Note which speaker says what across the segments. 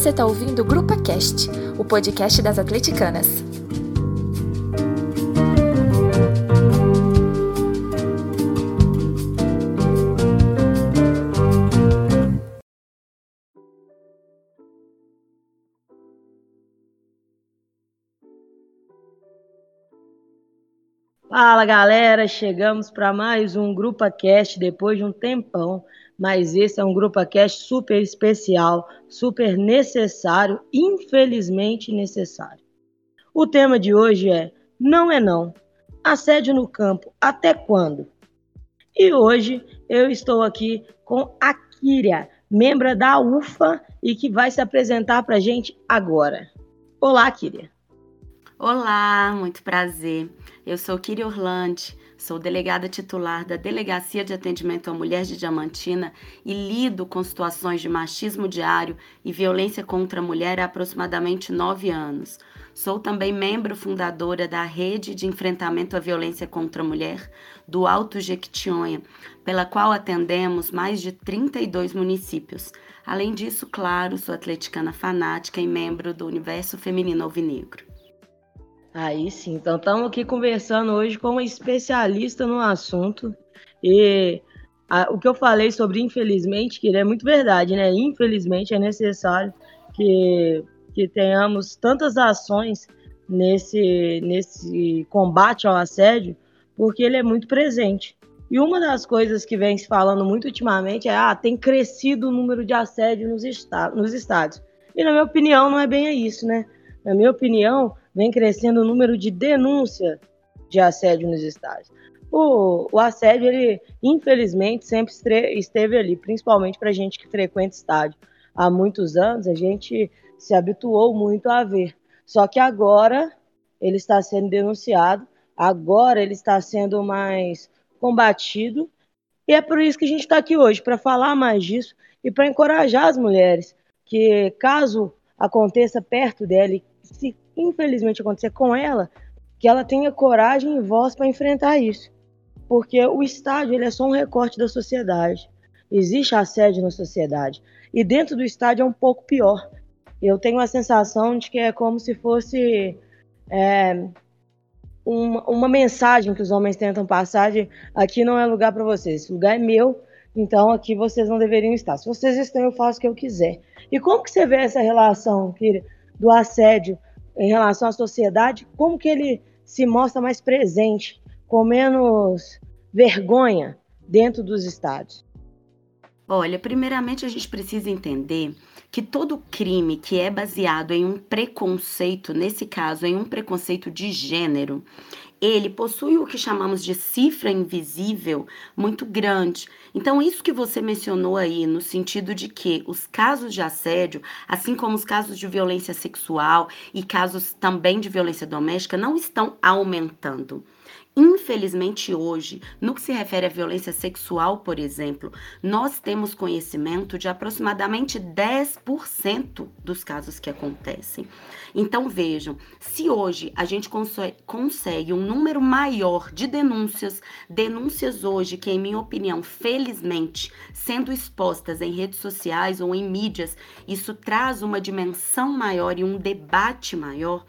Speaker 1: Você está ouvindo o Grupa Cast, o podcast das atleticanas.
Speaker 2: Fala galera, chegamos para mais um Grupa Cast depois de um tempão, mas esse é um Grupa Cast super especial, super necessário, infelizmente necessário. O tema de hoje é Não é Não, assédio no campo, até quando? E hoje eu estou aqui com a Kíria, membro da UFA e que vai se apresentar para a gente agora. Olá, Kíria.
Speaker 3: Olá, muito prazer. Eu sou Kiri Orlandi, sou delegada titular da Delegacia de Atendimento à Mulher de Diamantina e lido com situações de machismo diário e violência contra a mulher há aproximadamente nove anos. Sou também membro fundadora da Rede de Enfrentamento à Violência contra a Mulher do Alto Jequitinhonha, pela qual atendemos mais de 32 municípios. Além disso, claro, sou atleticana fanática e membro do Universo Feminino Alvinegro.
Speaker 2: Aí sim, então estamos aqui conversando hoje com uma especialista no assunto. E a, o que eu falei sobre infelizmente, que é muito verdade, né? Infelizmente é necessário que, que tenhamos tantas ações nesse, nesse combate ao assédio, porque ele é muito presente. E uma das coisas que vem se falando muito ultimamente é ah, tem crescido o número de assédio nos, esta nos estádios. E na minha opinião não é bem isso, né? Na minha opinião, vem crescendo o número de denúncia de assédio nos estádios. O, o assédio, ele infelizmente sempre esteve ali, principalmente para gente que frequenta estádio. Há muitos anos a gente se habituou muito a ver. Só que agora ele está sendo denunciado, agora ele está sendo mais combatido. E é por isso que a gente está aqui hoje, para falar mais disso e para encorajar as mulheres que, caso aconteça perto dela se infelizmente acontecer com ela, que ela tenha coragem e voz para enfrentar isso. Porque o estádio ele é só um recorte da sociedade. Existe assédio na sociedade. E dentro do estádio é um pouco pior. Eu tenho a sensação de que é como se fosse é, uma, uma, mensagem que os homens tentam passar de aqui não é lugar para vocês, esse lugar é meu, então aqui vocês não deveriam estar. Se vocês estão, eu faço o que eu quiser. E como que você vê essa relação, Kira, do assédio em relação à sociedade, como que ele se mostra mais presente, com menos vergonha dentro dos estados?
Speaker 3: Olha, primeiramente a gente precisa entender que todo crime que é baseado em um preconceito, nesse caso, em um preconceito de gênero, ele possui o que chamamos de cifra invisível muito grande. Então, isso que você mencionou aí, no sentido de que os casos de assédio, assim como os casos de violência sexual e casos também de violência doméstica, não estão aumentando. Infelizmente, hoje, no que se refere à violência sexual, por exemplo, nós temos conhecimento de aproximadamente 10% dos casos que acontecem. Então, vejam, se hoje a gente consegue um número maior de denúncias, denúncias hoje que, em minha opinião, felizmente, sendo expostas em redes sociais ou em mídias, isso traz uma dimensão maior e um debate maior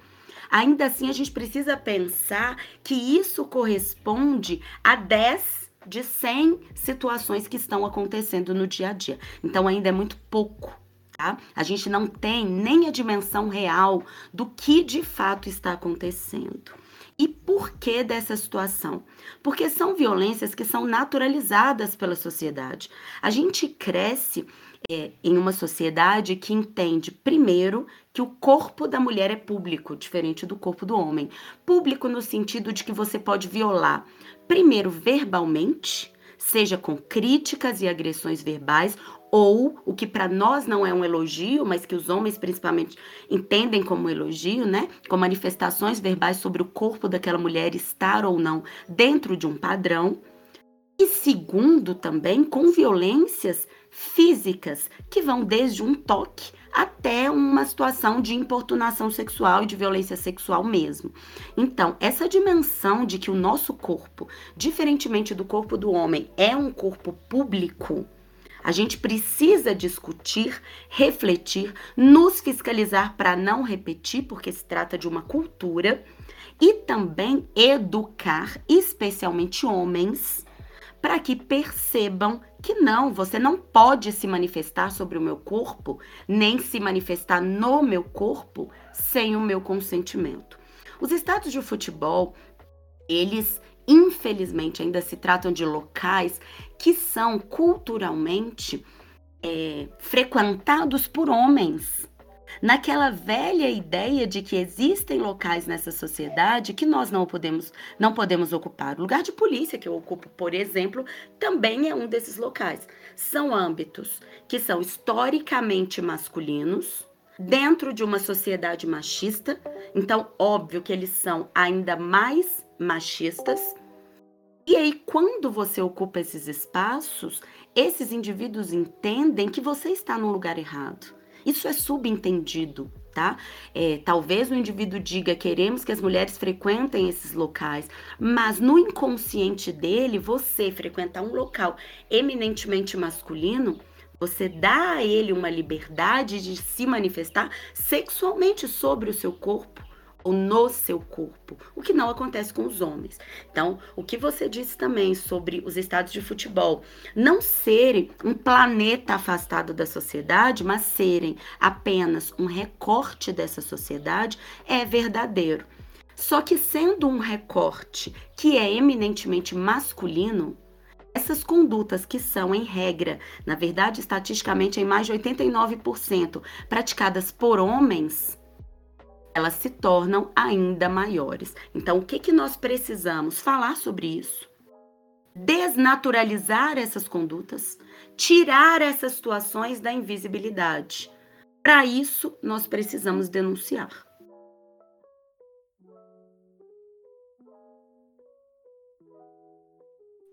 Speaker 3: Ainda assim, a gente precisa pensar que isso corresponde a 10 de 100 situações que estão acontecendo no dia a dia. Então, ainda é muito pouco. Tá? A gente não tem nem a dimensão real do que de fato está acontecendo. E por que dessa situação? Porque são violências que são naturalizadas pela sociedade. A gente cresce é, em uma sociedade que entende, primeiro, que o corpo da mulher é público, diferente do corpo do homem. Público no sentido de que você pode violar, primeiro, verbalmente, seja com críticas e agressões verbais, ou o que para nós não é um elogio, mas que os homens principalmente entendem como elogio, né? Com manifestações verbais sobre o corpo daquela mulher estar ou não dentro de um padrão. E segundo, também com violências físicas, que vão desde um toque até uma situação de importunação sexual e de violência sexual mesmo. Então, essa dimensão de que o nosso corpo, diferentemente do corpo do homem, é um corpo público, A gente precisa discutir, refletir, nos fiscalizar para não repetir, porque se trata de uma cultura, e também educar, especialmente homens, para que percebam que não, você não pode se manifestar sobre o meu corpo, nem se manifestar no meu corpo sem o meu consentimento. Os estados de futebol, eles infelizmente ainda se tratam de locais que são culturalmente é, frequentados por homens. Naquela velha ideia de que existem locais nessa sociedade que nós não podemos, não podemos ocupar. O lugar de polícia que eu ocupo, por exemplo, também é um desses locais. São âmbitos que são historicamente masculinos, dentro de uma sociedade machista, então óbvio que eles são ainda mais machistas. E aí, quando você ocupa esses espaços, esses indivíduos entendem que você está no lugar errado. Isso é subentendido, tá? É, talvez o indivíduo diga queremos que as mulheres frequentem esses locais, mas no inconsciente dele, você frequentar um local eminentemente masculino, você dá a ele uma liberdade de se manifestar sexualmente sobre o seu corpo ou no seu corpo, o que não acontece com os homens. Então, o que você disse também sobre os estados de futebol não serem um planeta afastado da sociedade, mas serem apenas um recorte dessa sociedade, é verdadeiro. Só que sendo um recorte que é eminentemente masculino, essas condutas que são, em regra, na verdade, estatisticamente, em mais de 89%, praticadas por homens, elas se tornam ainda maiores. Então, o que, que nós precisamos falar sobre isso? Desnaturalizar essas condutas, tirar essas situações da invisibilidade. Para isso, nós precisamos denunciar.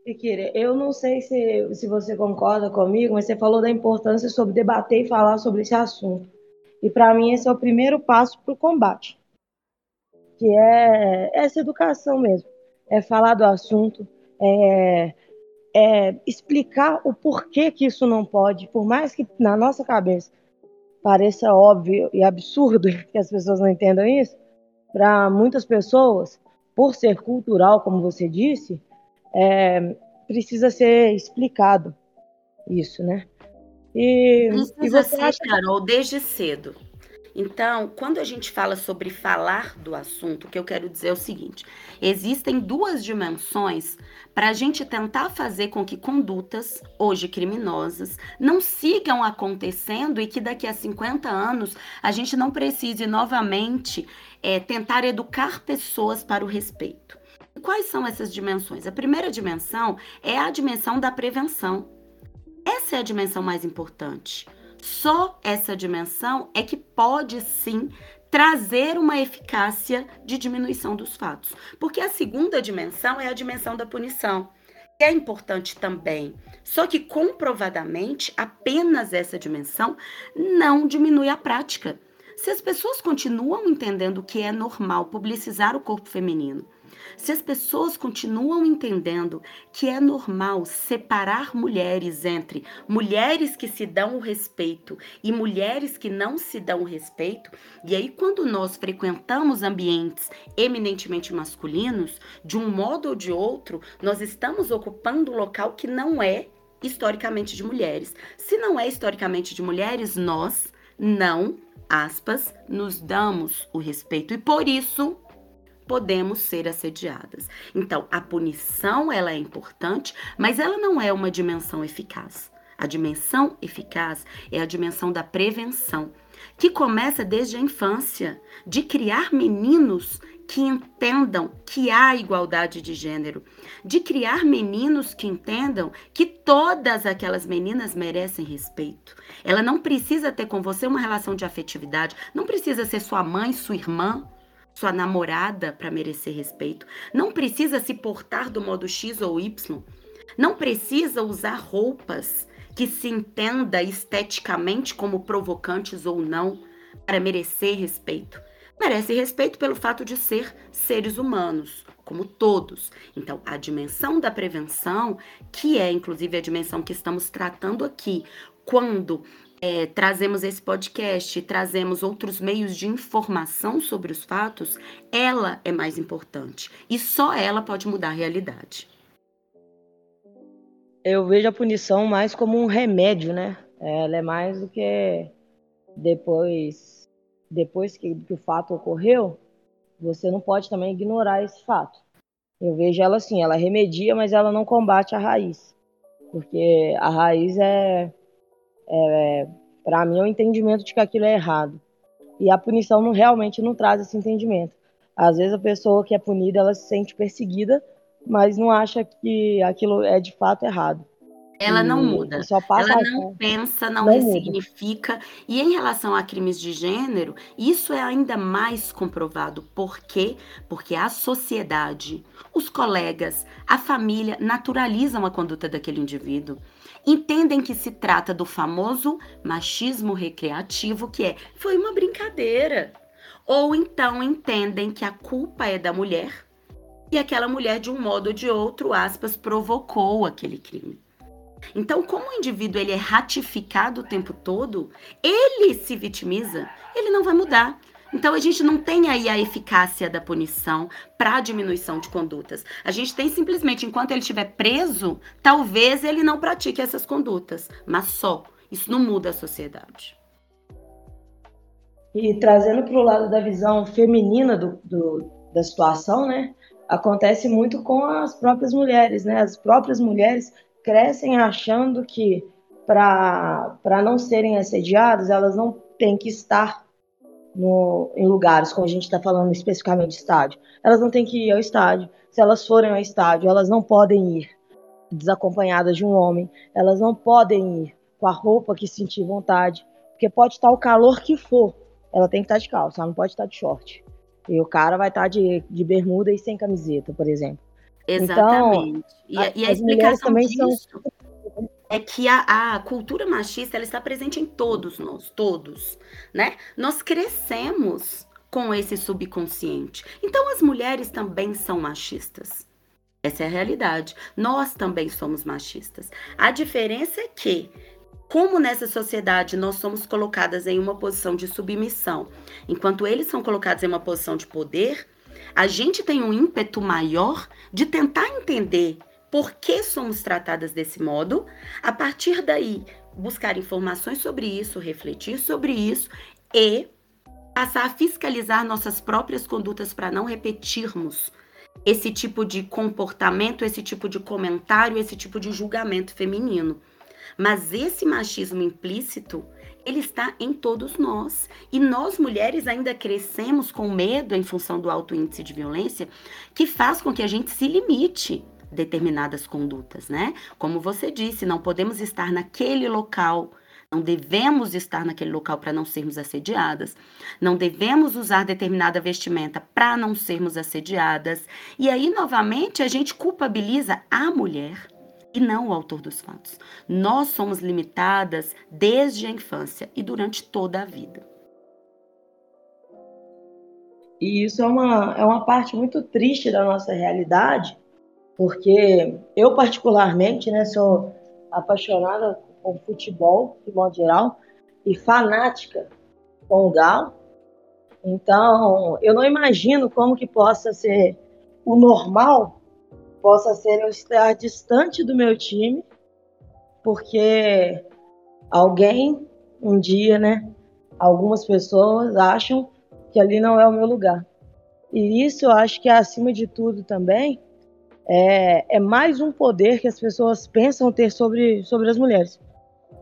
Speaker 2: Piqueira, eu não sei se, se você concorda comigo, mas você falou da importância sobre debater e falar sobre esse assunto. E para mim esse é o primeiro passo para o combate, que é essa educação mesmo, é falar do assunto, é, é explicar o porquê que isso não pode, por mais que na nossa cabeça pareça óbvio e absurdo que as pessoas não entendam isso, para muitas pessoas, por ser cultural, como você disse, é, precisa ser explicado isso, né?
Speaker 3: E, e você acha... Carol, desde cedo. Então, quando a gente fala sobre falar do assunto, o que eu quero dizer é o seguinte: existem duas dimensões para a gente tentar fazer com que condutas, hoje criminosas, não sigam acontecendo e que daqui a 50 anos a gente não precise novamente é, tentar educar pessoas para o respeito. Quais são essas dimensões? A primeira dimensão é a dimensão da prevenção. Essa é a dimensão mais importante. Só essa dimensão é que pode sim trazer uma eficácia de diminuição dos fatos. Porque a segunda dimensão é a dimensão da punição, que é importante também. Só que comprovadamente, apenas essa dimensão não diminui a prática. Se as pessoas continuam entendendo que é normal publicizar o corpo feminino, se as pessoas continuam entendendo que é normal separar mulheres entre mulheres que se dão o respeito e mulheres que não se dão o respeito, e aí quando nós frequentamos ambientes eminentemente masculinos, de um modo ou de outro, nós estamos ocupando um local que não é historicamente de mulheres. Se não é historicamente de mulheres, nós não, aspas, nos damos o respeito e por isso podemos ser assediadas. Então, a punição ela é importante, mas ela não é uma dimensão eficaz. A dimensão eficaz é a dimensão da prevenção, que começa desde a infância, de criar meninos que entendam que há igualdade de gênero, de criar meninos que entendam que todas aquelas meninas merecem respeito. Ela não precisa ter com você uma relação de afetividade, não precisa ser sua mãe, sua irmã, sua namorada para merecer respeito. Não precisa se portar do modo X ou Y. Não precisa usar roupas que se entenda esteticamente como provocantes ou não para merecer respeito. merece respeito pelo fato de ser seres humanos, como todos. Então, a dimensão da prevenção, que é inclusive a dimensão que estamos tratando aqui, quando é, trazemos esse podcast, trazemos outros meios de informação sobre os fatos, ela é mais importante. E só ela pode mudar a realidade.
Speaker 2: Eu vejo a punição mais como um remédio, né? Ela é mais do que depois, depois que, que o fato ocorreu, você não pode também ignorar esse fato. Eu vejo ela assim, ela remedia, mas ela não combate a raiz. Porque a raiz é é, para mim é o um entendimento de que aquilo é errado. E a punição não, realmente não traz esse entendimento. Às vezes a pessoa que é punida, ela se sente perseguida, mas não acha que aquilo é de fato errado.
Speaker 3: Ela não muda. ela não pensa, não, não ressignifica. Muda. E em relação a crimes de gênero, isso é ainda mais comprovado. Por quê? Porque a sociedade, os colegas, a família naturalizam a conduta daquele indivíduo entendem que se trata do famoso machismo recreativo, que é foi uma brincadeira. Ou então entendem que a culpa é da mulher e aquela mulher, de um modo ou de outro, aspas, provocou aquele crime. Então, como o indivíduo ele é ratificado o tempo todo, ele se vitimiza, ele não vai mudar. Então a gente não tem aí a eficácia da punição para diminuição de condutas. A gente tem simplesmente, enquanto ele estiver preso, talvez ele não pratique essas condutas, mas só. Isso não muda a sociedade.
Speaker 2: E trazendo para o lado da visão feminina do, do, da situação, né? Acontece muito com as próprias mulheres, né? As próprias mulheres crescem achando que para não serem assediadas, elas não têm que estar no, em lugares, como a gente está falando especificamente de estádio. Elas não têm que ir ao estádio. Se elas forem ao estádio, elas não podem ir desacompanhadas de um homem. Elas não podem ir com a roupa que sentir vontade, porque pode estar o calor que for. Ela tem que estar de calça, ela não pode estar de short. E o cara vai estar de, de bermuda e sem camiseta, por exemplo.
Speaker 3: Exatamente. Então, e, e a explicação disso... São é que a, a, cultura machista ela está presente em todos nós, todos, né? Nós crescemos com esse subconsciente. Então as mulheres também são machistas. Essa é a realidade. Nós também somos machistas. A diferença é que como nessa sociedade nós somos colocadas em uma posição de submissão, enquanto eles são colocados em uma posição de poder, a gente tem um ímpeto maior de tentar entender por que somos tratadas desse modo, a partir daí buscar informações sobre isso, refletir sobre isso e passar a fiscalizar nossas próprias condutas para não repetirmos esse tipo de comportamento, esse tipo de comentário, esse tipo de julgamento feminino. Mas esse machismo implícito, ele está em todos nós. E nós mulheres ainda crescemos com medo em função do alto índice de violência, que faz com que a gente se limite determinadas condutas, né? Como você disse, não podemos estar naquele local não devemos estar naquele local para não sermos assediadas. Não devemos usar determinada vestimenta para não sermos assediadas. E aí, novamente, a gente culpabiliza a mulher e não o autor dos fatos. Nós somos limitadas desde a infância e durante toda a vida.
Speaker 2: E isso é uma, é uma parte muito triste da nossa realidade, porque eu particularmente, né, sou apaixonada com futebol, de modo geral, e fanática com o Galo. Então, eu não imagino como que possa ser o normal, possa ser eu estar distante do meu time, porque alguém, um dia, né, algumas pessoas acham que ali não é o meu lugar. E isso eu acho que é acima de tudo também é, é mais um poder que as pessoas pensam ter sobre, sobre as mulheres,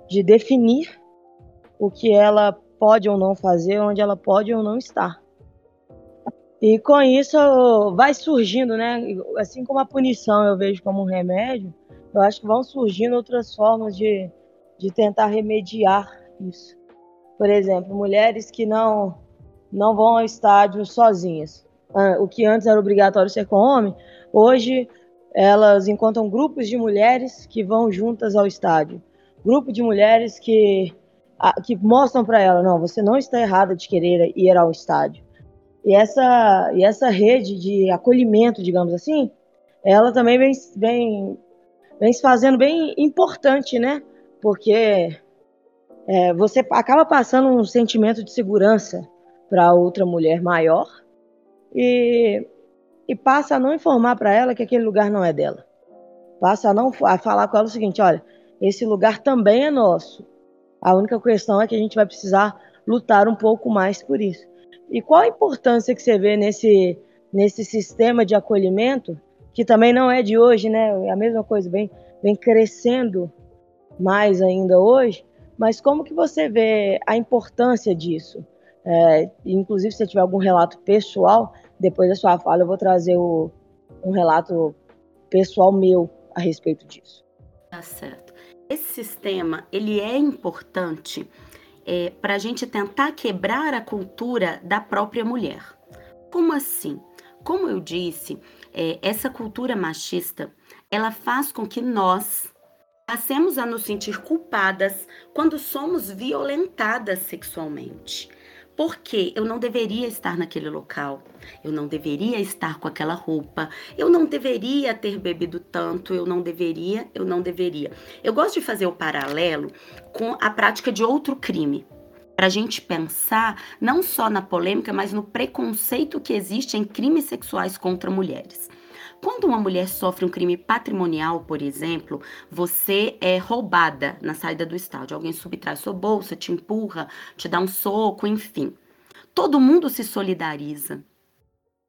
Speaker 2: de definir o que ela pode ou não fazer, onde ela pode ou não estar. E com isso vai surgindo, né? Assim como a punição eu vejo como um remédio, eu acho que vão surgindo outras formas de, de tentar remediar isso. Por exemplo, mulheres que não não vão ao estádio sozinhas. Ah, o que antes era obrigatório ser com homem, Hoje, elas encontram grupos de mulheres que vão juntas ao estádio. Grupo de mulheres que, que mostram para ela: não, você não está errada de querer ir ao estádio. e essa, e essa rede de acolhimento, digamos assim, ela também vem, vem, vem se fazendo bem importante, né? Porque é, você acaba passando um sentimento de segurança para outra mulher maior e, e passa a não informar para ela que aquele lugar não é dela. Passa a não a falar com ela o seguinte: olha, esse lugar também é nosso. A única questão é que a gente vai precisar lutar um pouco mais por isso. E qual a importância que você vê nesse, nesse sistema de acolhimento, que também não é de hoje, né? É a mesma coisa, vem, vem crescendo mais ainda hoje, mas como que você vê a importância disso? É, inclusive, se tiver algum relato pessoal, depois da sua fala eu vou trazer o, um relato pessoal meu a respeito disso.
Speaker 3: Tá certo. Esse sistema, ele é importante é, para a gente tentar quebrar a cultura da própria mulher. Como assim? Como eu disse, é, essa cultura machista, ela faz com que nós passemos a nos sentir culpadas quando somos violentadas sexualmente. Porque eu não deveria estar naquele local, eu não deveria estar com aquela roupa, eu não deveria ter bebido tanto, eu não deveria, eu não deveria. Eu gosto de fazer o paralelo com a prática de outro crime, para a gente pensar não só na polêmica, mas no preconceito que existe em crimes sexuais contra mulheres. Quando uma mulher sofre um crime patrimonial, por exemplo, você é roubada na saída do estádio. Alguém subtrai sua bolsa, te empurra, te dá um soco, enfim. Todo mundo se solidariza.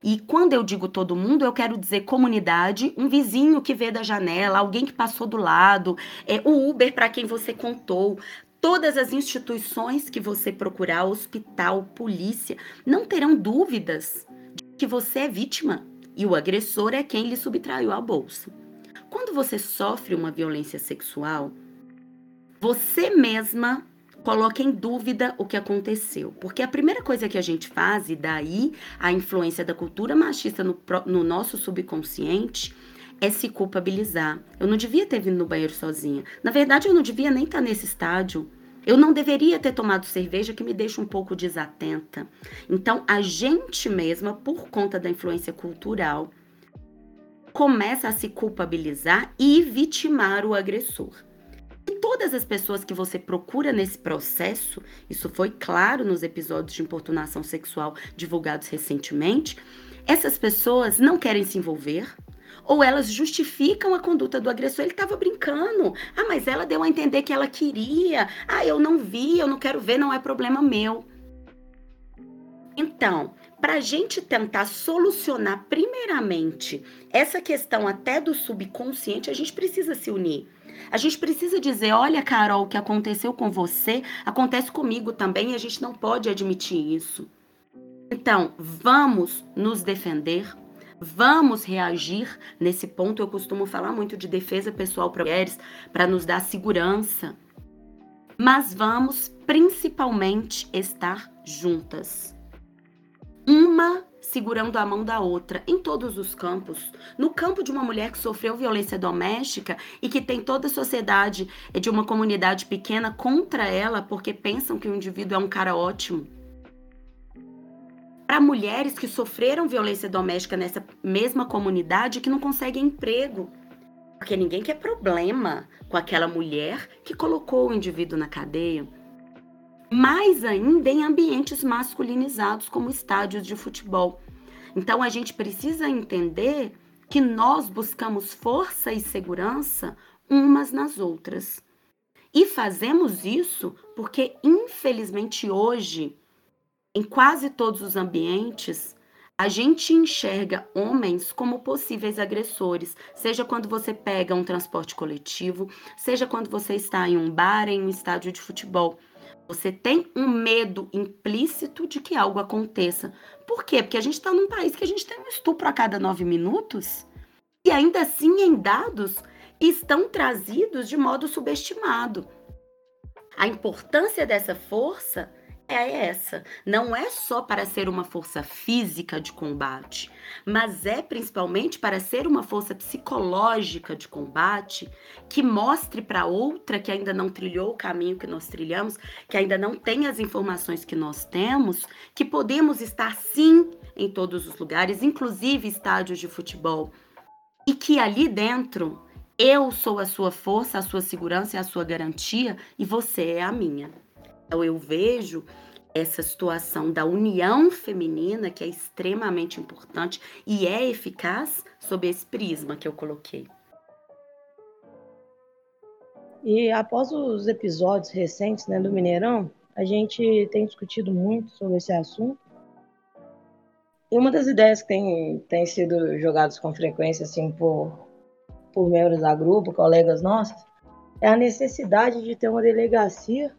Speaker 3: E quando eu digo todo mundo, eu quero dizer comunidade, um vizinho que vê da janela, alguém que passou do lado, é, o Uber para quem você contou. Todas as instituições que você procurar, hospital, polícia, não terão dúvidas de que você é vítima e o agressor é quem lhe subtraiu a bolsa. Quando você sofre uma violência sexual, você mesma coloca em dúvida o que aconteceu. Porque a primeira coisa que a gente faz, e daí a influência da cultura machista no, no nosso subconsciente, é se culpabilizar. Eu não devia ter vindo no banheiro sozinha. Na verdade, eu não devia nem estar nesse estádio. Eu não deveria ter tomado cerveja que me deixa um pouco desatenta. Então, a gente mesma, por conta da influência cultural, começa a se culpabilizar e vitimar o agressor. E todas as pessoas que você procura nesse processo, isso foi claro nos episódios de importunação sexual divulgados recentemente, essas pessoas não querem se envolver, ou elas justificam a conduta do agressor. Ele estava brincando. Ah, mas ela deu a entender que ela queria. Ah, eu não vi, eu não quero ver, não é problema meu. Então, para a gente tentar solucionar primeiramente essa questão até do subconsciente, a gente precisa se unir. A gente precisa dizer: olha, Carol, o que aconteceu com você acontece comigo também e a gente não pode admitir isso. Então, vamos nos defender, Vamos reagir nesse ponto. Eu costumo falar muito de defesa pessoal para mulheres, para nos dar segurança. Mas vamos principalmente estar juntas. Uma segurando a mão da outra em todos os campos. No campo de uma mulher que sofreu violência doméstica e que tem toda a sociedade de uma comunidade pequena contra ela porque pensam que o indivíduo é um cara ótimo para mulheres que sofreram violência doméstica nessa mesma comunidade que não conseguem emprego. Porque ninguém quer problema com aquela mulher que colocou o indivíduo na cadeia. Mais ainda em ambientes masculinizados, como estádios de futebol. Então a gente precisa entender que nós buscamos força e segurança umas nas outras. E fazemos isso porque, infelizmente, hoje em quase todos os ambientes, a gente enxerga homens como possíveis agressores, seja quando você pega um transporte coletivo, seja quando você está em um bar, em um estádio de futebol. Você tem um medo implícito de que algo aconteça. Por quê? Porque a gente está num país que a gente tem um estupro a cada nove minutos e ainda assim em dados que estão trazidos de modo subestimado. A importância dessa força é essa. Não é só para ser uma força física de combate, mas é principalmente para ser uma força psicológica de combate que mostre para outra que ainda não trilhou o caminho que nós trilhamos, que ainda não tem as informações que nós temos, que podemos estar sim em todos os lugares, inclusive estádios de futebol, e que ali dentro eu sou a sua força, a sua segurança e a sua garantia e você é a minha. Então eu vejo essa situação da união feminina que é extremamente importante e é eficaz sob esse prisma que eu coloquei.
Speaker 2: E após os episódios recentes né, do Mineirão, a gente tem discutido muito sobre esse assunto. E uma das ideias que tem, tem sido jogadas com frequência assim por por membros da grupo, colegas nossos, é a necessidade de ter uma delegacia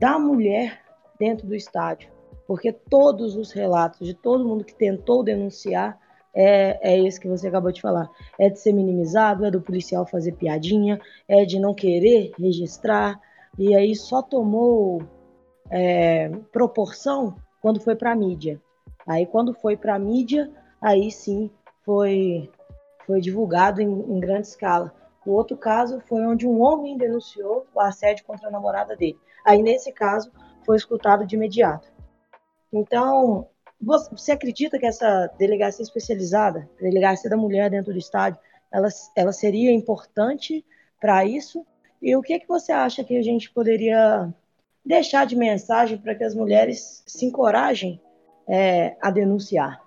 Speaker 2: da mulher dentro do estádio. Porque todos os relatos de todo mundo que tentou denunciar é, é esse que você acabou de falar. É de ser minimizado, é do policial fazer piadinha, é de não querer registrar, e aí só tomou é, proporção quando foi para a mídia. Aí quando foi para a mídia, aí sim foi foi divulgado em, em grande escala. O outro caso foi onde um homem denunciou o assédio contra a namorada dele. Aí, nesse caso, foi escutado de imediato. Então, você acredita que essa delegacia especializada, delegacia da mulher dentro do estádio, ela, ela seria importante para isso? E o que, que você acha que a gente poderia deixar de mensagem para que as mulheres se encorajem é, a denunciar?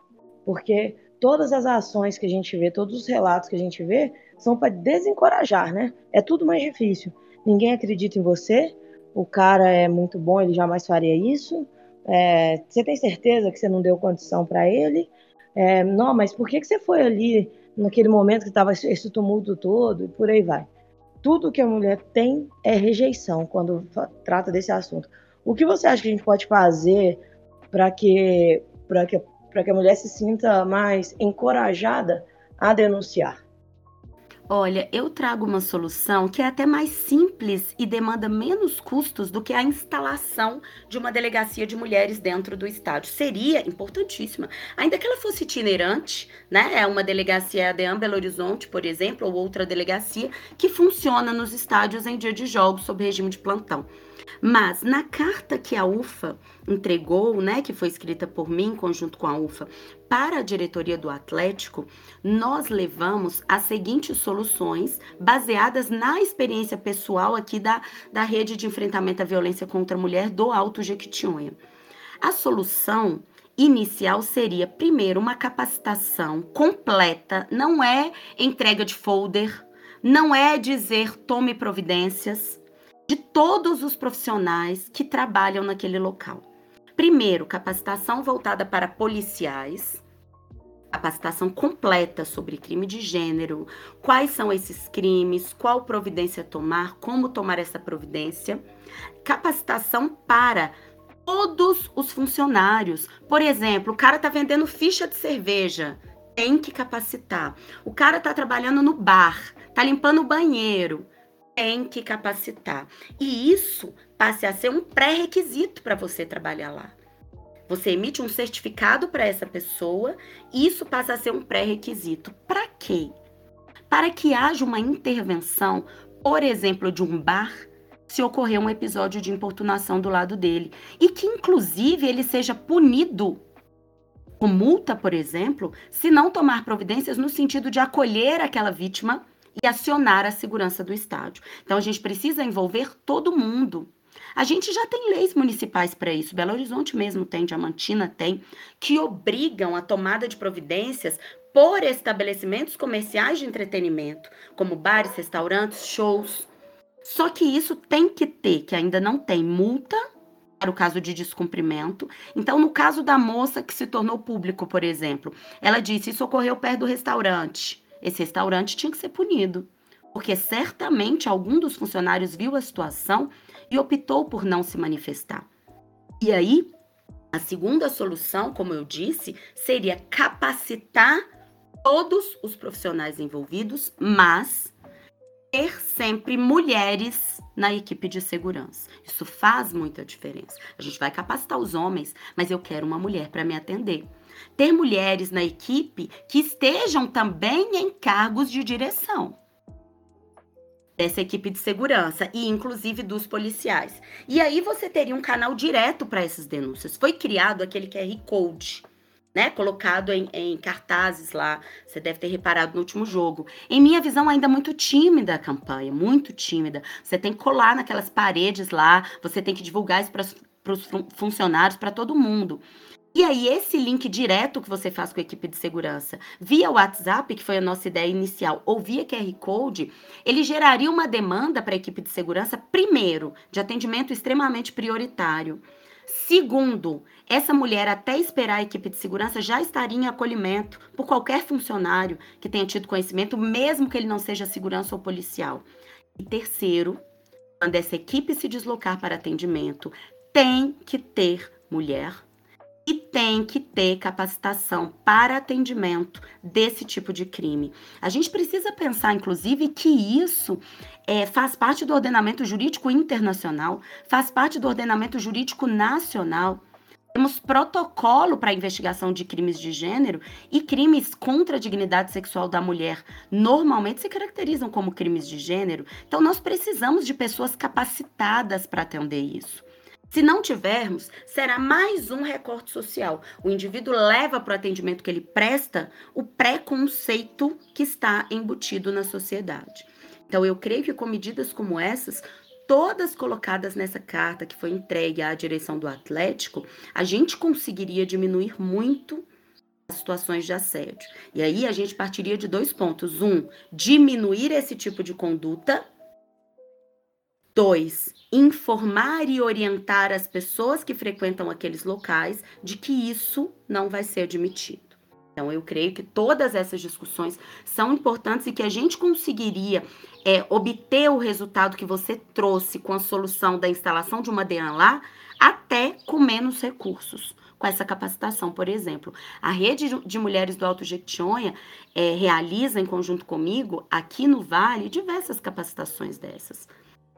Speaker 2: Porque todas as ações que a gente vê, todos os relatos que a gente vê, são para desencorajar, né? É tudo mais difícil. Ninguém acredita em você, o cara é muito bom, ele jamais faria isso. É, você tem certeza que você não deu condição para ele? É, não, mas por que, que você foi ali naquele momento que estava esse tumulto todo e por aí vai? Tudo que a mulher tem é rejeição quando trata desse assunto. O que você acha que a gente pode fazer para que, que para que a mulher se sinta mais encorajada a denunciar?
Speaker 3: Olha, eu trago uma solução que é até mais simples e demanda menos custos do que a instalação de uma delegacia de mulheres dentro do estádio. Seria importantíssima, ainda que ela fosse itinerante, né? É uma delegacia ADEAM Belo Horizonte, por exemplo, ou outra delegacia que funciona nos estádios em dia de jogos sob regime de plantão. Mas na carta que a UFA entregou, né, que foi escrita por mim em conjunto com a UFA, para a diretoria do Atlético, nós levamos as seguintes soluções baseadas na experiência pessoal aqui da, da rede de enfrentamento à violência contra a mulher do Alto Jequitinhonha. A solução inicial seria, primeiro, uma capacitação completa, não é entrega de folder, não é dizer tome providências, de todos os profissionais que trabalham naquele local. Primeiro, capacitação voltada para policiais, capacitação completa sobre crime de gênero, quais são esses crimes, qual providência tomar, como tomar essa providência. Capacitação para todos os funcionários. Por exemplo, o cara tá vendendo ficha de cerveja, tem que capacitar. O cara tá trabalhando no bar, tá limpando o banheiro, tem que capacitar. E isso passe a ser um pré-requisito para você trabalhar lá. Você emite um certificado para essa pessoa, e isso passa a ser um pré-requisito. Para quê? Para que haja uma intervenção, por exemplo, de um bar, se ocorrer um episódio de importunação do lado dele, e que inclusive ele seja punido com multa, por exemplo, se não tomar providências no sentido de acolher aquela vítima e acionar a segurança do estádio. Então a gente precisa envolver todo mundo. A gente já tem leis municipais para isso. Belo Horizonte mesmo tem, Diamantina tem, que obrigam a tomada de providências por estabelecimentos comerciais de entretenimento, como bares, restaurantes, shows. Só que isso tem que ter, que ainda não tem multa para o caso de descumprimento. Então, no caso da moça que se tornou público, por exemplo, ela disse: Isso ocorreu perto do restaurante. Esse restaurante tinha que ser punido, porque certamente algum dos funcionários viu a situação e optou por não se manifestar. E aí, a segunda solução, como eu disse, seria capacitar todos os profissionais envolvidos, mas ter sempre mulheres na equipe de segurança. Isso faz muita diferença. A gente vai capacitar os homens, mas eu quero uma mulher para me atender ter mulheres na equipe que estejam também em cargos de direção dessa equipe de segurança e inclusive dos policiais. E aí você teria um canal direto para essas denúncias. Foi criado aquele QR Code né, colocado em, em, cartazes lá. Você deve ter reparado no último jogo. Em minha visão, ainda muito tímida a campanha, muito tímida. Você tem que colar naquelas paredes lá, você tem que divulgar isso para os funcionários, para todo mundo. E aí, esse link direto que você faz com a equipe de segurança via WhatsApp, que foi a nossa ideia inicial, ou via QR Code, ele geraria uma demanda para a equipe de segurança, primeiro, de atendimento extremamente prioritário. Segundo, essa mulher, até esperar a equipe de segurança, já estaria em acolhimento por qualquer funcionário que tenha tido conhecimento, mesmo que ele não seja segurança ou policial. E terceiro, quando essa equipe se deslocar para atendimento, tem que ter mulher e tem que ter capacitação para atendimento desse tipo de crime. A gente precisa pensar, inclusive, que isso é, faz parte do ordenamento jurídico internacional, faz parte do ordenamento jurídico nacional. Temos protocolo para investigação de crimes de gênero e crimes contra a dignidade sexual da mulher normalmente se caracterizam como crimes de gênero. Então, nós precisamos de pessoas capacitadas para atender isso. Se não tivermos, será mais um recorte social. O indivíduo leva para o atendimento que ele presta o preconceito que está embutido na sociedade. Então, eu creio que com medidas como essas, todas colocadas nessa carta que foi entregue à direção do Atlético, a gente conseguiria diminuir muito as situações de assédio. E aí a gente partiria de dois pontos: um, diminuir esse tipo de conduta. Dois, informar e orientar as pessoas que frequentam aqueles locais de que isso não vai ser admitido. Então, eu creio que todas essas discussões são importantes e que a gente conseguiria é, obter o resultado que você trouxe com a solução da instalação de uma DEAN lá, até com menos recursos com essa capacitação, por exemplo. A rede de mulheres do Alto Jequitinhonha é, realiza, em conjunto comigo, aqui no Vale, diversas capacitações dessas.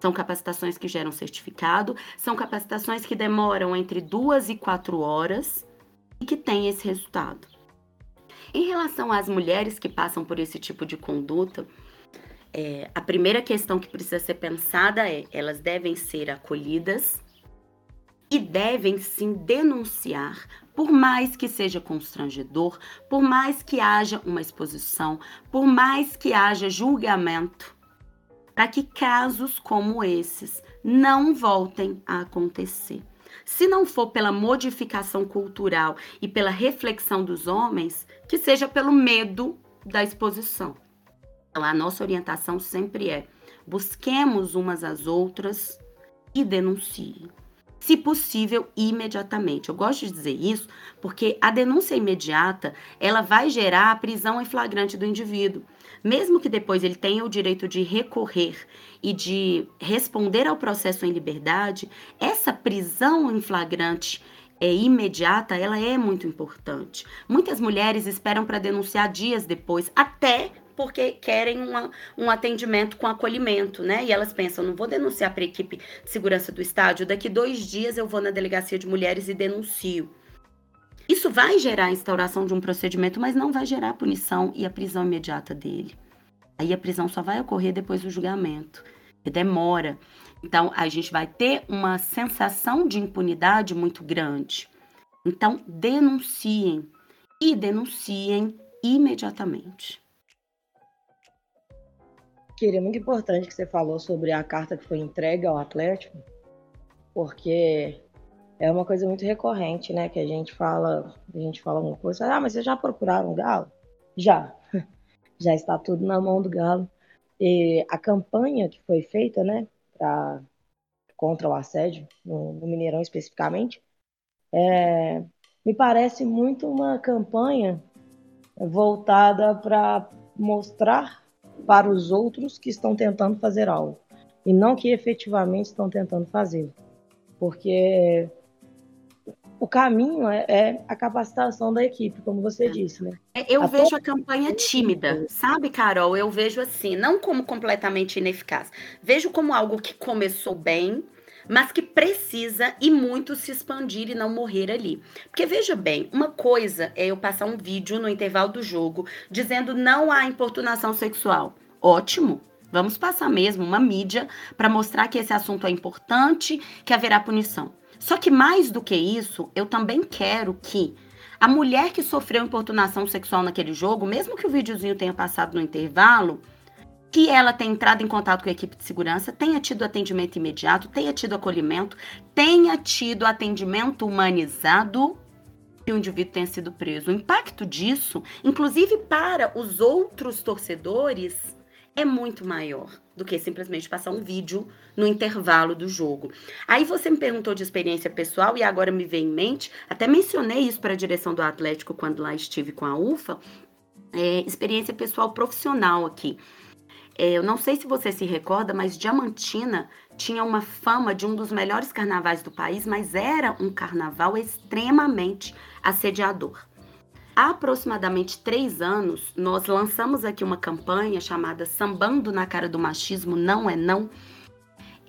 Speaker 3: São capacitações que geram certificado, são capacitações que demoram entre duas e quatro horas e que têm esse resultado. Em relação às mulheres que passam por esse tipo de conduta, é, a primeira questão que precisa ser pensada é: elas devem ser acolhidas e devem sim denunciar, por mais que seja constrangedor, por mais que haja uma exposição, por mais que haja julgamento para que casos como esses não voltem a acontecer. Se não for pela modificação cultural e pela reflexão dos homens, que seja pelo medo da exposição. A nossa orientação sempre é: busquemos umas às outras e denuncie. Se possível, imediatamente. Eu gosto de dizer isso porque a denúncia imediata, ela vai gerar a prisão em flagrante do indivíduo mesmo que depois ele tenha o direito de recorrer e de responder ao processo em liberdade, essa prisão em flagrante é, imediata, ela é muito importante. Muitas mulheres esperam para denunciar dias depois, até porque querem uma, um atendimento com acolhimento, né? E elas pensam, não vou denunciar para a equipe de segurança do estádio, daqui dois dias eu vou na delegacia de mulheres e denuncio. Isso vai gerar a instauração de um procedimento, mas não vai gerar a punição e a prisão imediata dele. Aí a prisão só vai ocorrer depois do julgamento, que demora. Então a gente vai ter uma sensação de impunidade muito grande. Então denunciem e denunciem imediatamente.
Speaker 2: Queria muito importante que você falou sobre a carta que foi entregue ao Atlético, porque é uma coisa muito recorrente, né? Que a gente fala, a gente fala uma coisa, ah, mas vocês já procuraram o Galo? Já. Já está tudo na mão do Galo. E a campanha que foi feita, né, pra, contra o assédio, no, no Mineirão especificamente, é, me parece muito uma campanha voltada para mostrar para os outros que estão tentando fazer algo e não que efetivamente estão tentando fazer. Porque o caminho é, é, a capacitação da equipe, como você disse, né?
Speaker 3: É, eu a vejo a campanha tímida, sabe, Carol? Eu vejo assim, não como completamente ineficaz. Vejo como algo que começou bem, mas que precisa e muito se expandir e não morrer ali. Porque veja bem, uma coisa é eu passar um vídeo no intervalo do jogo dizendo não há importunação sexual. Ótimo. Vamos passar mesmo uma mídia para mostrar que esse assunto é importante, que haverá punição. Só que mais do que isso, eu também quero que A mulher que sofreu importunação sexual naquele jogo, mesmo que o videozinho tenha passado no intervalo, que ela tenha entrado em contato com a equipe de segurança, tenha tido atendimento imediato, tenha tido acolhimento, tenha tido atendimento humanizado e o indivíduo tenha sido preso. O impacto disso, inclusive para os outros torcedores, é muito maior do que simplesmente passar um vídeo no intervalo do jogo. Aí você me perguntou de experiência pessoal e agora me vem em mente, até mencionei isso para a direção do Atlético quando lá estive com a UFA, é, experiência pessoal profissional aqui. É, eu não sei se você se recorda, mas Diamantina tinha uma fama de um dos melhores carnavais do país, mas era um carnaval extremamente assediador. Há aproximadamente três anos, nós lançamos aqui uma campanha chamada Sambando na Cara do Machismo Não é Não,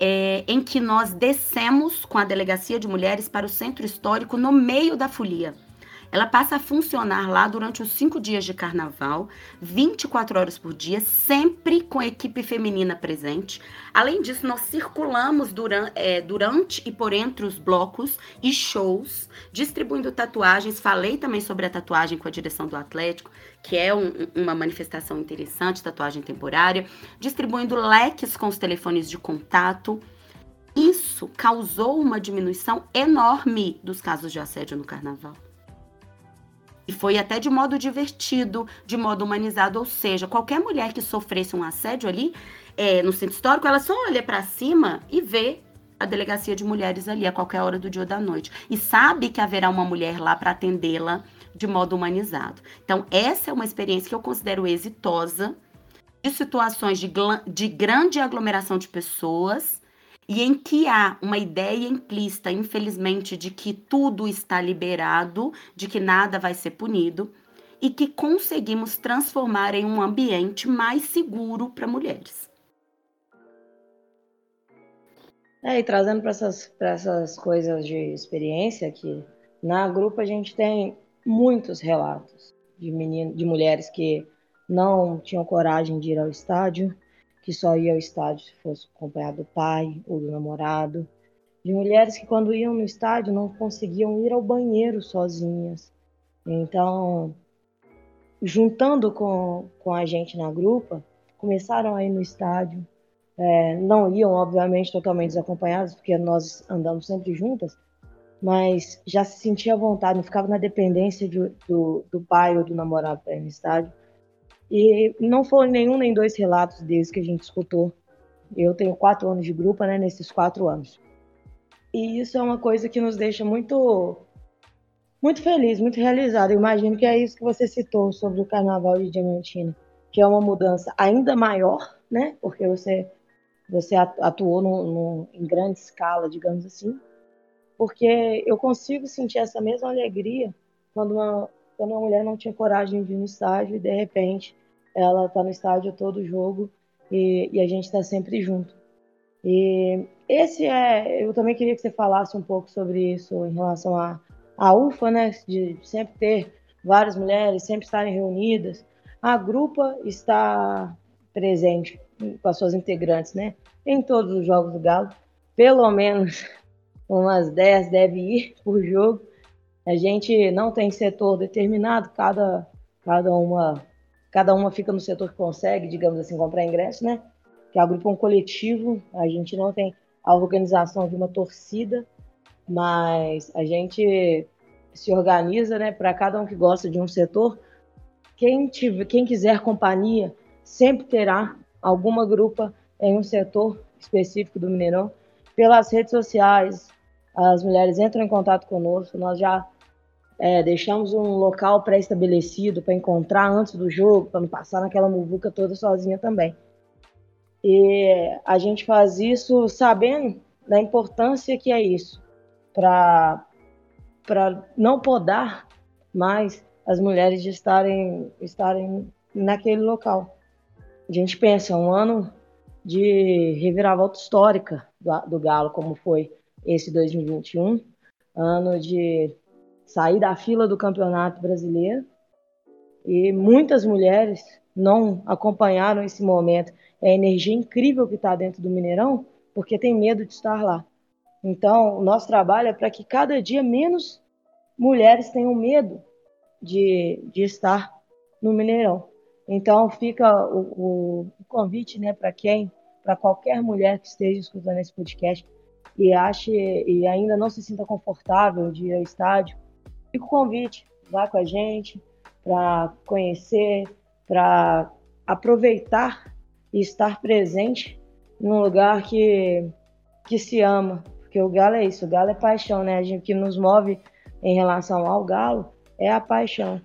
Speaker 3: é, em que nós descemos com a Delegacia de Mulheres para o Centro Histórico no meio da folia. Ela passa a funcionar lá durante os cinco dias de carnaval, 24 horas por dia, sempre com a equipe feminina presente. Além disso, nós circulamos durante, é, durante e por entre os blocos e shows, distribuindo tatuagens. Falei também sobre a tatuagem com a direção do Atlético, que é um, uma manifestação interessante, tatuagem temporária, distribuindo leques com os telefones de contato. Isso causou uma diminuição enorme dos casos de assédio no carnaval. E foi até de modo divertido, de modo humanizado, ou seja, qualquer mulher que sofresse um assédio ali é, no centro histórico, ela só olha para cima e vê a delegacia de mulheres ali a qualquer hora do dia ou da noite e sabe que haverá uma mulher lá para atendê-la de modo humanizado. Então, essa é uma experiência que eu considero exitosa de situações de, de grande aglomeração de pessoas e em que há uma ideia implícita, infelizmente, de que tudo está liberado, de que nada vai ser punido, e que conseguimos transformar em um ambiente mais seguro para mulheres.
Speaker 2: É, e trazendo para essas, essas coisas de experiência que na grupo a gente tem muitos relatos de, menino, de mulheres que não tinham coragem de ir ao estádio, que só ia ao estádio se fosse acompanhado do pai ou do namorado, de mulheres que quando iam no estádio não conseguiam ir ao banheiro sozinhas. Então, juntando com, com a gente na grupa, começaram a ir no estádio. É, não iam, obviamente, totalmente desacompanhadas, porque nós andamos sempre juntas, mas já se sentia à vontade, não ficava na dependência de, do, do pai ou do namorado para ir no estádio. E não foram nenhum nem dois relatos desde que a gente escutou. Eu tenho quatro anos de grupo, né, nesses quatro anos. E isso é uma coisa que nos deixa muito, muito feliz, muito realizado. Eu imagino que é isso que você citou sobre o Carnaval de Diamantina, que é uma mudança ainda maior, né, porque você você atuou no, no, em grande escala, digamos assim, porque eu consigo sentir essa mesma alegria quando uma, quando a mulher não tinha coragem de ir no estádio e de repente ela está no estádio todo jogo e, e a gente está sempre junto. E esse é, eu também queria que você falasse um pouco sobre isso em relação à a, a UFA, né, de sempre ter várias mulheres, sempre estarem reunidas. A grupa está presente com as suas integrantes, né, em todos os jogos do Galo, pelo menos umas 10 deve ir por jogo. A gente não tem setor determinado, cada, cada, uma, cada uma fica no setor que consegue, digamos assim, comprar ingresso, né? Que a grupo é um coletivo, a gente não tem a organização de uma torcida, mas a gente se organiza, né, para cada um que gosta de um setor. Quem, tiver, quem quiser companhia sempre terá alguma grupa em um setor específico do Mineirão. Pelas redes sociais, as mulheres entram em contato conosco, nós já é, deixamos um local pré-estabelecido para encontrar antes do jogo, para não passar naquela muvuca toda sozinha também. E a gente faz isso sabendo da importância que é isso, para não podar mais as mulheres de estarem, estarem naquele local. A gente pensa um ano de reviravolta histórica do, do Galo, como foi esse 2021, ano de sair da fila do Campeonato Brasileiro. E muitas mulheres não acompanharam esse momento. É a energia incrível que está dentro do Mineirão, porque tem medo de estar lá. Então, o nosso trabalho é para que cada dia menos mulheres tenham medo de, de estar no Mineirão. Então fica o, o, convite, né, para quem, para qualquer mulher que esteja escutando esse podcast e ache e ainda não se sinta confortável de ir ao estádio, fica o convite, vá com a gente para conhecer, para aproveitar e estar presente num lugar que, que se ama, porque o galo é isso, o galo é paixão, né? A gente que nos move em relação ao galo é a paixão,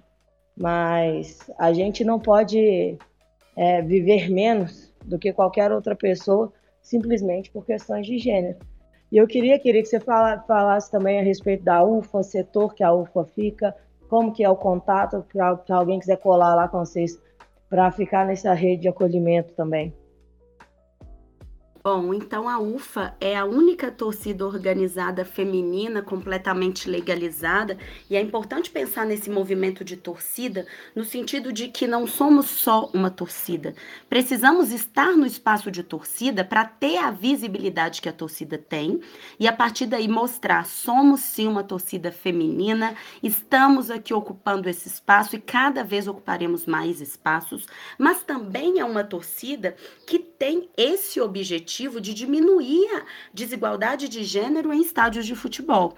Speaker 2: mas a gente não pode é, viver menos do que qualquer outra pessoa simplesmente por questões de gênero. E eu queria, queria que você fala, falasse também a respeito da UFA, setor que a UFA fica, como que é o contato, para alguém quiser colar lá com vocês, para ficar nessa rede de acolhimento também.
Speaker 3: Bom, então a UFA é a única torcida organizada feminina completamente legalizada, e é importante pensar nesse movimento de torcida no sentido de que não somos só uma torcida. Precisamos estar no espaço de torcida para ter a visibilidade que a torcida tem e a partir daí mostrar somos sim uma torcida feminina, estamos aqui ocupando esse espaço e cada vez ocuparemos mais espaços, mas também é uma torcida que tem esse objetivo objetivo de diminuir a desigualdade de gênero em estádios de futebol.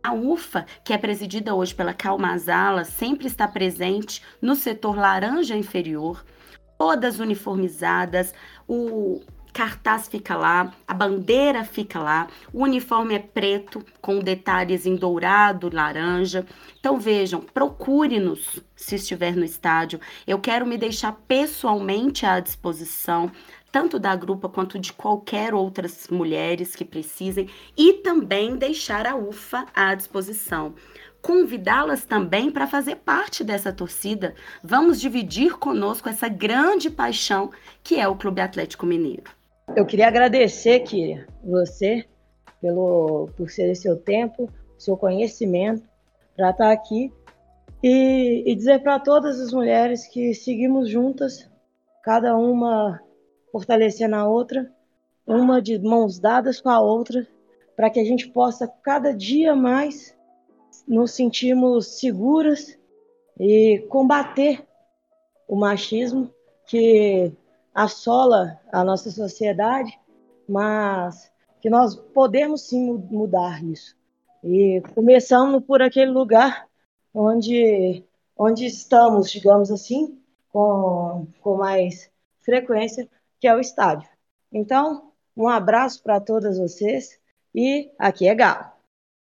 Speaker 3: A UFA, que é presidida hoje pela Calmazala, sempre está presente no setor laranja inferior, todas uniformizadas, o cartaz fica lá, a bandeira fica lá, o uniforme é preto com detalhes em dourado, laranja. Então vejam, procure-nos se estiver no estádio. Eu quero me deixar pessoalmente à disposição tanto da grupa quanto de qualquer outras mulheres que precisem, e também deixar a UFA à disposição. Convidá-las também para fazer parte dessa torcida. Vamos dividir conosco essa grande paixão que é o Clube Atlético Mineiro.
Speaker 2: Eu queria agradecer, Kíria, você, pelo, por ser seu tempo, seu conhecimento, para estar aqui e, e dizer para todas as mulheres que seguimos juntas, cada uma fortalecendo a outra, uma de mãos dadas com a outra, para que a gente possa cada dia mais nos sentirmos seguras e combater o machismo que assola a nossa sociedade, mas que nós podemos sim mudar isso. E começando por aquele lugar onde, onde estamos, digamos assim, com, com mais frequência, que é o estádio. Então, um abraço para todas vocês e aqui é Galo.